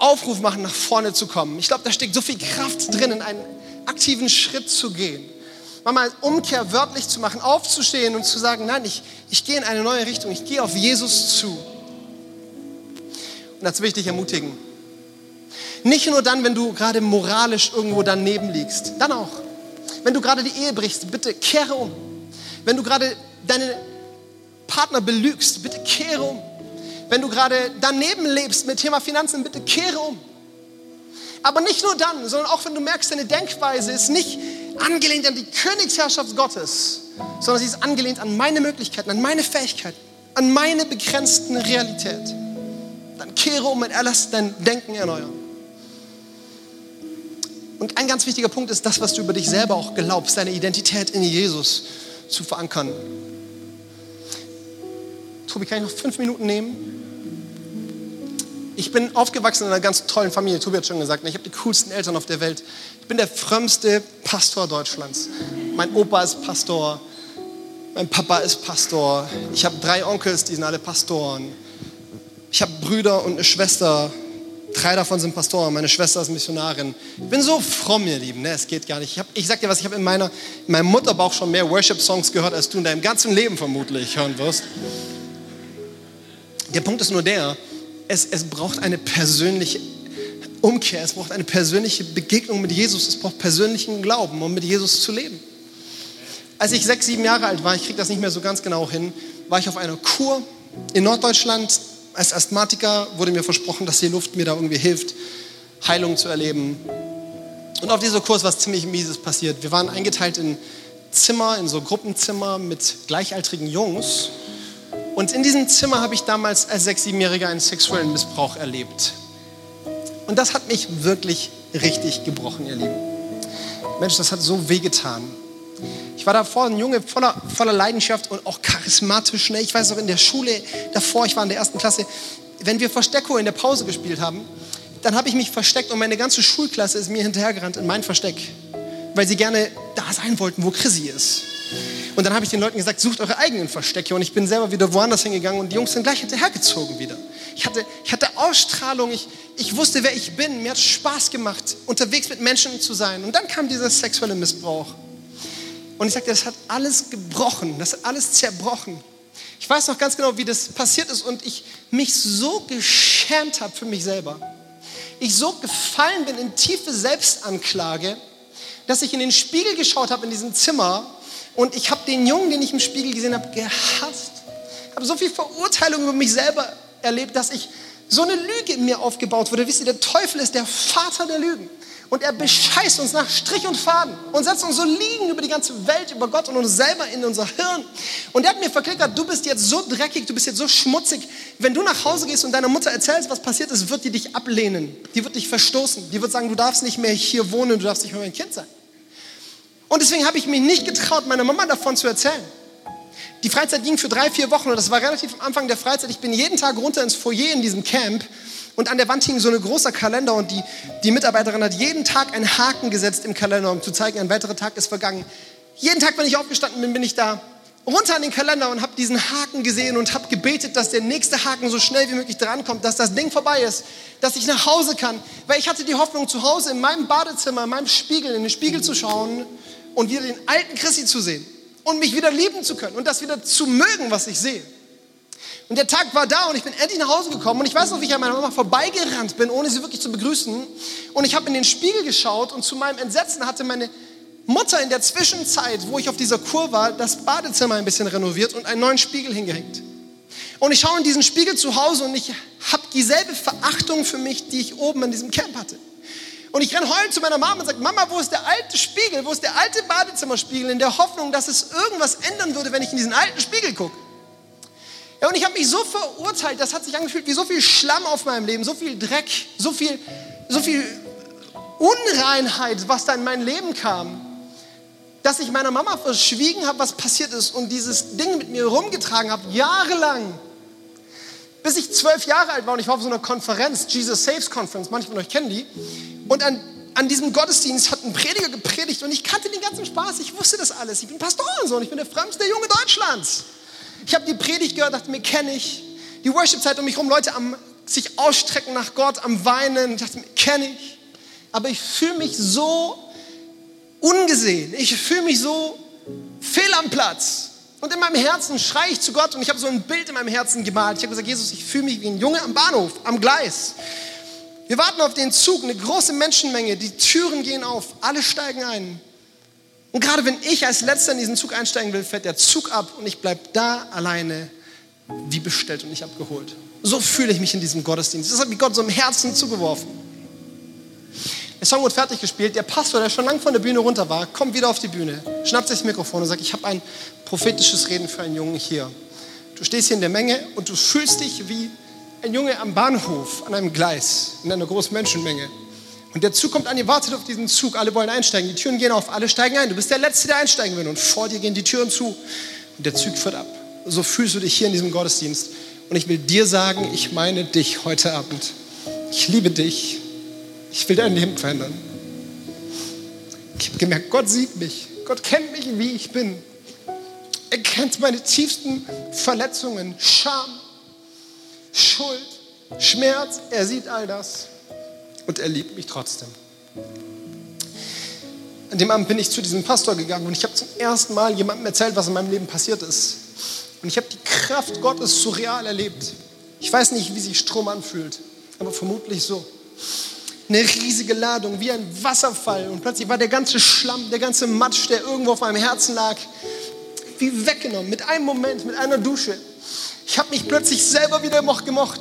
S1: Aufruf machen, nach vorne zu kommen. Ich glaube, da steckt so viel Kraft drin, in einen aktiven Schritt zu gehen. Mal Umkehr wörtlich zu machen, aufzustehen und zu sagen, nein, ich, ich gehe in eine neue Richtung, ich gehe auf Jesus zu. Und das will ich dich ermutigen. Nicht nur dann, wenn du gerade moralisch irgendwo daneben liegst, dann auch. Wenn du gerade die Ehe brichst, bitte kehre um. Wenn du gerade deinen Partner belügst, bitte kehre um. Wenn du gerade daneben lebst mit Thema Finanzen, bitte kehre um. Aber nicht nur dann, sondern auch wenn du merkst, deine Denkweise ist nicht angelehnt an die Königsherrschaft Gottes, sondern sie ist angelehnt an meine Möglichkeiten, an meine Fähigkeiten, an meine begrenzten Realität. Dann kehre um und erlass dein Denken erneuern. Und ein ganz wichtiger Punkt ist das, was du über dich selber auch glaubst, deine Identität in Jesus zu verankern. Tobi, kann ich noch fünf Minuten nehmen? Ich bin aufgewachsen in einer ganz tollen Familie. Tobi hat schon gesagt, ich habe die coolsten Eltern auf der Welt. Ich bin der frömmste Pastor Deutschlands. Mein Opa ist Pastor, mein Papa ist Pastor. Ich habe drei Onkels, die sind alle Pastoren. Ich habe Brüder und eine Schwester, Drei davon sind Pastoren, meine Schwester ist Missionarin. Ich bin so fromm, ihr Lieben, ne? es geht gar nicht. Ich, hab, ich sag dir was, ich habe in, in meinem Mutterbauch schon mehr Worship-Songs gehört, als du in deinem ganzen Leben vermutlich hören wirst. Der Punkt ist nur der, es, es braucht eine persönliche Umkehr, es braucht eine persönliche Begegnung mit Jesus, es braucht persönlichen Glauben, um mit Jesus zu leben. Als ich sechs, sieben Jahre alt war, ich kriege das nicht mehr so ganz genau hin, war ich auf einer Kur in Norddeutschland, als Asthmatiker wurde mir versprochen, dass die Luft mir da irgendwie hilft, Heilung zu erleben. Und auf dieser Kurs was ziemlich Mieses passiert. Wir waren eingeteilt in Zimmer, in so Gruppenzimmer mit gleichaltrigen Jungs. Und in diesem Zimmer habe ich damals als sechs-, siebenjähriger einen sexuellen Missbrauch erlebt. Und das hat mich wirklich richtig gebrochen, ihr Lieben. Mensch, das hat so wehgetan. Ich war davor ein Junge voller, voller Leidenschaft und auch charismatisch. Ne? Ich weiß noch in der Schule davor, ich war in der ersten Klasse, wenn wir Verstecko in der Pause gespielt haben, dann habe ich mich versteckt und meine ganze Schulklasse ist mir hinterhergerannt in mein Versteck, weil sie gerne da sein wollten, wo Chrissy ist. Und dann habe ich den Leuten gesagt, sucht eure eigenen Verstecke. Und ich bin selber wieder woanders hingegangen und die Jungs sind gleich hinterhergezogen wieder. Ich hatte, ich hatte Ausstrahlung, ich, ich wusste, wer ich bin. Mir hat Spaß gemacht, unterwegs mit Menschen zu sein. Und dann kam dieser sexuelle Missbrauch. Und ich sagte, das hat alles gebrochen, das hat alles zerbrochen. Ich weiß noch ganz genau, wie das passiert ist und ich mich so geschämt habe für mich selber. Ich so gefallen bin in tiefe Selbstanklage, dass ich in den Spiegel geschaut habe in diesem Zimmer und ich habe den Jungen, den ich im Spiegel gesehen habe, gehasst. Ich habe so viel Verurteilung über mich selber erlebt, dass ich so eine Lüge in mir aufgebaut wurde. Wisst ihr, der Teufel ist der Vater der Lügen. Und er bescheißt uns nach Strich und Faden und setzt uns so liegen über die ganze Welt, über Gott und uns selber in unser Hirn. Und er hat mir verklickert, du bist jetzt so dreckig, du bist jetzt so schmutzig. Wenn du nach Hause gehst und deiner Mutter erzählst, was passiert ist, wird die dich ablehnen. Die wird dich verstoßen. Die wird sagen, du darfst nicht mehr hier wohnen, du darfst nicht mehr mein Kind sein. Und deswegen habe ich mich nicht getraut, meiner Mama davon zu erzählen. Die Freizeit ging für drei, vier Wochen und das war relativ am Anfang der Freizeit. Ich bin jeden Tag runter ins Foyer in diesem Camp und an der Wand hing so ein großer Kalender und die, die Mitarbeiterin hat jeden Tag einen Haken gesetzt im Kalender, um zu zeigen, ein weiterer Tag ist vergangen. Jeden Tag, wenn ich aufgestanden bin, bin ich da runter an den Kalender und habe diesen Haken gesehen und habe gebetet, dass der nächste Haken so schnell wie möglich drankommt, dass das Ding vorbei ist, dass ich nach Hause kann. Weil ich hatte die Hoffnung, zu Hause in meinem Badezimmer, in meinem Spiegel, in den Spiegel zu schauen und wieder den alten Chrissy zu sehen und mich wieder lieben zu können und das wieder zu mögen, was ich sehe. Und der Tag war da und ich bin endlich nach Hause gekommen und ich weiß noch, wie ich an meiner Mama vorbeigerannt bin, ohne sie wirklich zu begrüßen. Und ich habe in den Spiegel geschaut und zu meinem Entsetzen hatte meine Mutter in der Zwischenzeit, wo ich auf dieser Kur war, das Badezimmer ein bisschen renoviert und einen neuen Spiegel hingehängt. Und ich schaue in diesen Spiegel zu Hause und ich habe dieselbe Verachtung für mich, die ich oben in diesem Camp hatte. Und ich renne heulend zu meiner Mama und sage, Mama, wo ist der alte Spiegel? Wo ist der alte Badezimmerspiegel? In der Hoffnung, dass es irgendwas ändern würde, wenn ich in diesen alten Spiegel gucke. Ja, und ich habe mich so verurteilt, das hat sich angefühlt wie so viel Schlamm auf meinem Leben, so viel Dreck, so viel, so viel Unreinheit, was da in mein Leben kam, dass ich meiner Mama verschwiegen habe, was passiert ist und dieses Ding mit mir rumgetragen habe, jahrelang. Bis ich zwölf Jahre alt war und ich war auf so einer Konferenz, Jesus Saves Conference, manche von euch kennen die. Und an, an diesem Gottesdienst hat ein Prediger gepredigt und ich kannte den ganzen Spaß, ich wusste das alles. Ich bin Pastor und so und ich bin der frömmste Junge Deutschlands. Ich habe die Predigt gehört, dachte mir, kenne ich. Die Worship-Zeit um mich herum, Leute am sich ausstrecken nach Gott, am Weinen. Ich dachte mir, kenne ich. Aber ich fühle mich so ungesehen. Ich fühle mich so fehl am Platz. Und in meinem Herzen schreie ich zu Gott und ich habe so ein Bild in meinem Herzen gemalt. Ich habe gesagt, Jesus, ich fühle mich wie ein Junge am Bahnhof, am Gleis. Wir warten auf den Zug, eine große Menschenmenge, die Türen gehen auf, alle steigen ein. Und gerade wenn ich als Letzter in diesen Zug einsteigen will, fährt der Zug ab und ich bleibe da alleine, wie bestellt und nicht abgeholt. So fühle ich mich in diesem Gottesdienst. Das hat mich Gott so im Herzen zugeworfen. Der Song wird fertig gespielt. Der Pastor, der schon lange von der Bühne runter war, kommt wieder auf die Bühne, schnappt sich das Mikrofon und sagt, ich habe ein prophetisches Reden für einen Jungen hier. Du stehst hier in der Menge und du fühlst dich wie ein Junge am Bahnhof, an einem Gleis, in einer großen Menschenmenge. Und der Zug kommt an, ihr wartet auf diesen Zug, alle wollen einsteigen, die Türen gehen auf, alle steigen ein. Du bist der Letzte, der einsteigen will und vor dir gehen die Türen zu und der Zug fährt ab. So fühlst du dich hier in diesem Gottesdienst. Und ich will dir sagen, ich meine dich heute Abend. Ich liebe dich. Ich will dein Leben verändern. Ich habe gemerkt, Gott sieht mich. Gott kennt mich, wie ich bin. Er kennt meine tiefsten Verletzungen, Scham, Schuld, Schmerz. Er sieht all das und er liebt mich trotzdem. An dem Abend bin ich zu diesem Pastor gegangen und ich habe zum ersten Mal jemandem erzählt, was in meinem Leben passiert ist. Und ich habe die Kraft Gottes surreal erlebt. Ich weiß nicht, wie sich Strom anfühlt, aber vermutlich so. Eine riesige Ladung, wie ein Wasserfall. Und plötzlich war der ganze Schlamm, der ganze Matsch, der irgendwo auf meinem Herzen lag, wie weggenommen. Mit einem Moment, mit einer Dusche. Ich habe mich plötzlich selber wieder gemocht.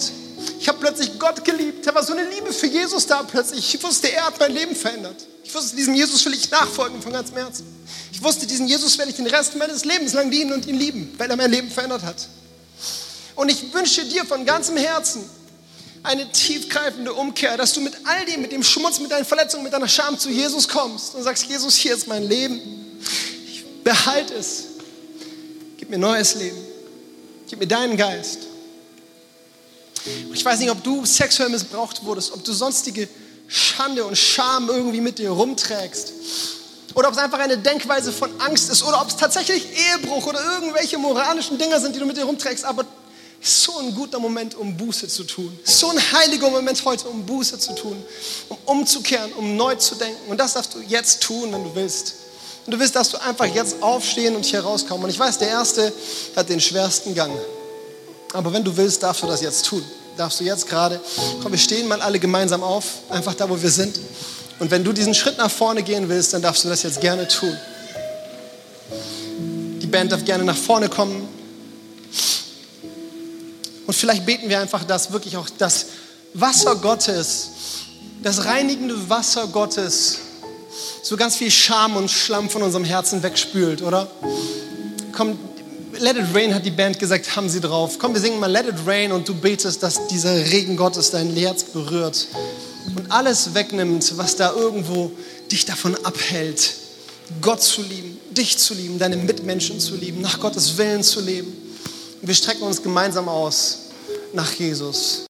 S1: Ich habe plötzlich Gott geliebt. Da war so eine Liebe für Jesus da plötzlich. Ich wusste, er hat mein Leben verändert. Ich wusste, diesem Jesus will ich nachfolgen von ganzem Herzen. Ich wusste, diesem Jesus werde ich den Rest meines Lebens lang dienen und ihn lieben, weil er mein Leben verändert hat. Und ich wünsche dir von ganzem Herzen eine tiefgreifende Umkehr, dass du mit all dem, mit dem Schmutz, mit deinen Verletzungen, mit deiner Scham zu Jesus kommst und sagst, Jesus, hier ist mein Leben. Ich behalte es. Gib mir neues Leben. Gib mir deinen Geist. Ich weiß nicht, ob du sexuell missbraucht wurdest, ob du sonstige Schande und Scham irgendwie mit dir rumträgst. Oder ob es einfach eine Denkweise von Angst ist. Oder ob es tatsächlich Ehebruch oder irgendwelche moralischen Dinge sind, die du mit dir rumträgst. Aber so ein guter Moment, um Buße zu tun. So ein heiliger Moment heute, um Buße zu tun. Um umzukehren, um neu zu denken. Und das darfst du jetzt tun, wenn du willst. Und du willst, dass du einfach jetzt aufstehen und hier rauskommen. Und ich weiß, der Erste hat den schwersten Gang. Aber wenn du willst, darfst du das jetzt tun. Darfst du jetzt gerade, komm, wir stehen mal alle gemeinsam auf, einfach da, wo wir sind. Und wenn du diesen Schritt nach vorne gehen willst, dann darfst du das jetzt gerne tun. Die Band darf gerne nach vorne kommen. Und vielleicht beten wir einfach, dass wirklich auch das Wasser Gottes das reinigende Wasser Gottes so ganz viel Scham und Schlamm von unserem Herzen wegspült, oder? Komm, Let It Rain hat die Band gesagt, haben sie drauf. Komm, wir singen mal Let It Rain und du betest, dass dieser Regen Gottes dein Herz berührt und alles wegnimmt, was da irgendwo dich davon abhält, Gott zu lieben, dich zu lieben, deine Mitmenschen zu lieben, nach Gottes Willen zu leben. Wir strecken uns gemeinsam aus nach Jesus.